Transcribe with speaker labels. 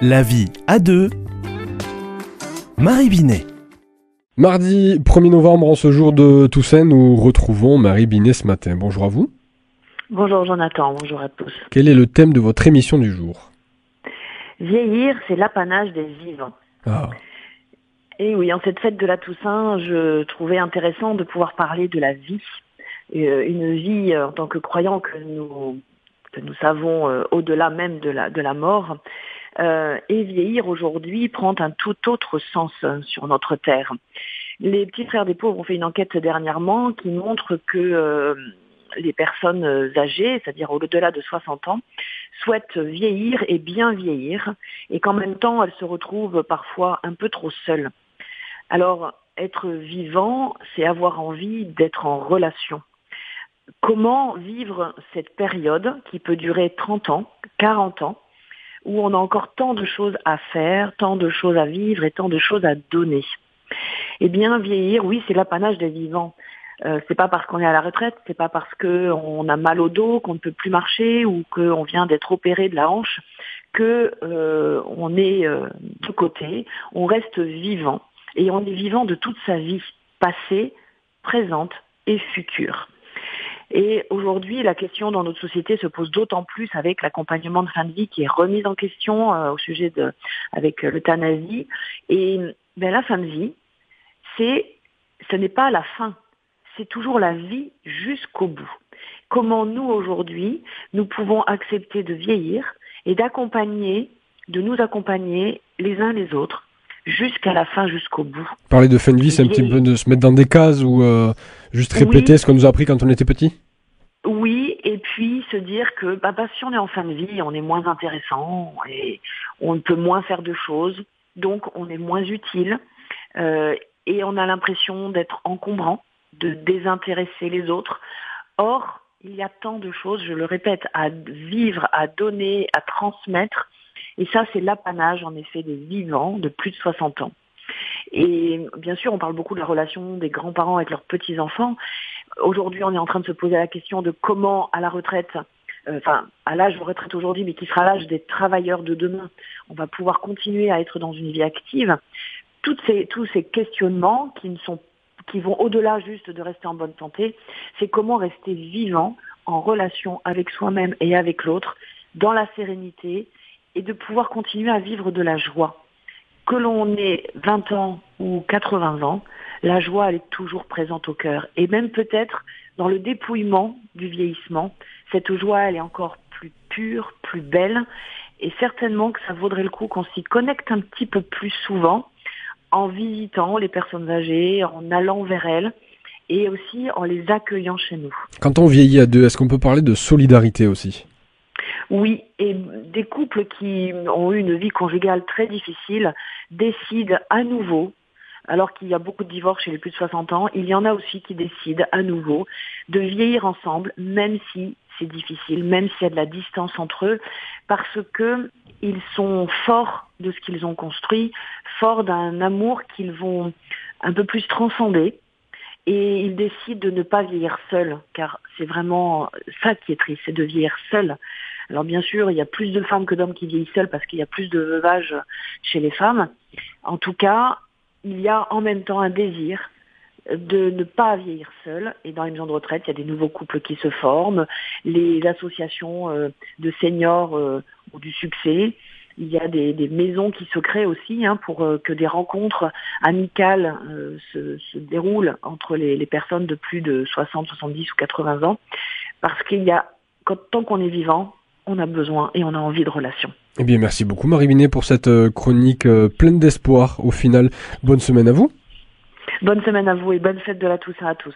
Speaker 1: La vie à deux. Marie Binet.
Speaker 2: Mardi 1er novembre, en ce jour de Toussaint, nous retrouvons Marie Binet ce matin. Bonjour à vous.
Speaker 3: Bonjour Jonathan, bonjour à tous.
Speaker 2: Quel est le thème de votre émission du jour?
Speaker 3: Vieillir, c'est l'apanage des vivants.
Speaker 2: Ah,
Speaker 3: Et oui, en cette fête de la Toussaint, je trouvais intéressant de pouvoir parler de la vie. Euh, une vie euh, en tant que croyant que nous, que nous savons euh, au-delà même de la, de la mort. Euh, et vieillir aujourd'hui prend un tout autre sens euh, sur notre terre. Les petits frères des pauvres ont fait une enquête dernièrement qui montre que euh, les personnes âgées, c'est-à-dire au-delà de 60 ans, souhaitent vieillir et bien vieillir, et qu'en même temps elles se retrouvent parfois un peu trop seules. Alors, être vivant, c'est avoir envie d'être en relation. Comment vivre cette période qui peut durer 30 ans, 40 ans, où on a encore tant de choses à faire, tant de choses à vivre et tant de choses à donner Eh bien, vieillir, oui, c'est l'apanage des vivants. Euh, c'est pas parce qu'on est à la retraite, c'est pas parce qu'on a mal au dos, qu'on ne peut plus marcher ou qu'on vient d'être opéré de la hanche que euh, on est euh, de côté. On reste vivant et on est vivant de toute sa vie, passée, présente et future. Et aujourd'hui, la question dans notre société se pose d'autant plus avec l'accompagnement de fin de vie qui est remise en question euh, au sujet de avec euh, l'euthanasie. Et ben, la fin de vie, c'est ce n'est pas la fin, c'est toujours la vie jusqu'au bout. Comment nous aujourd'hui, nous pouvons accepter de vieillir et d'accompagner, de nous accompagner les uns les autres jusqu'à la fin, jusqu'au bout.
Speaker 2: parler de fin de vie, c'est un petit peu de se mettre dans des cases ou euh, juste répéter
Speaker 3: Oui.
Speaker 2: ce qu'on nous a appris quand on était petit?
Speaker 3: Oui, et puis se dire que bah, bah, si on est en fin de vie, on est moins intéressant et on peut moins faire de choses, donc on est moins utile euh, et on a l'impression d'être encombrant, de désintéresser les autres. Or, il y a tant de choses, je le répète, à vivre, à donner, à transmettre. Et ça, c'est l'apanage, en effet, des vivants de plus de 60 ans. Et bien sûr, on parle beaucoup de la relation des grands-parents avec leurs petits-enfants. Aujourd'hui, on est en train de se poser la question de comment, à la retraite, euh, enfin, à l'âge de retraite aujourd'hui, mais qui sera l'âge des travailleurs de demain, on va pouvoir continuer à être dans une vie active. Toutes ces, tous ces questionnements qui ne sont qui vont au-delà juste de rester en bonne santé, c'est comment rester vivant en relation avec soi-même et avec l'autre, dans la sérénité, et de pouvoir continuer à vivre de la joie. Que l'on ait 20 ans ou 80 ans, la joie, elle est toujours présente au cœur. Et même peut-être dans le dépouillement du vieillissement, cette joie, elle est encore plus pure, plus belle. Et certainement que ça vaudrait le coup qu'on s'y connecte un petit peu plus souvent en visitant les personnes âgées, en allant vers elles et aussi en les accueillant chez nous.
Speaker 2: Quand on vieillit à deux, est-ce qu'on peut parler de solidarité aussi?
Speaker 3: Oui, et des couples qui ont eu une vie conjugale très difficile décident à nouveau, alors qu'il y a beaucoup de divorces chez les plus de 60 ans, il y en a aussi qui décident à nouveau de vieillir ensemble, même si c'est difficile, même s'il y a de la distance entre eux, parce que ils sont forts de ce qu'ils ont construit, forts d'un amour qu'ils vont un peu plus transcender, et ils décident de ne pas vieillir seuls, car c'est vraiment ça qui est triste, c'est de vieillir seul. Alors bien sûr, il y a plus de femmes que d'hommes qui vieillissent seuls parce qu'il y a plus de veuvage chez les femmes. En tout cas, il y a en même temps un désir de ne pas vieillir seul. Et dans les maisons de retraite, il y a des nouveaux couples qui se forment, les associations euh, de seniors euh, ont du succès. Il y a des, maisons qui se créent aussi hein, pour euh, que des rencontres amicales se, déroulent entre les, personnes de plus de 60, 70 ou 80 ans. Parce qu'il y a, tant qu'on est vivant, on a besoin et on a envie de relations.
Speaker 2: Eh bien, merci beaucoup Marie Binet pour cette euh, chronique euh, pleine d'espoir au final. Bonne semaine à vous.
Speaker 3: Bonne semaine à vous et bonne fête de la Toussaint à tous.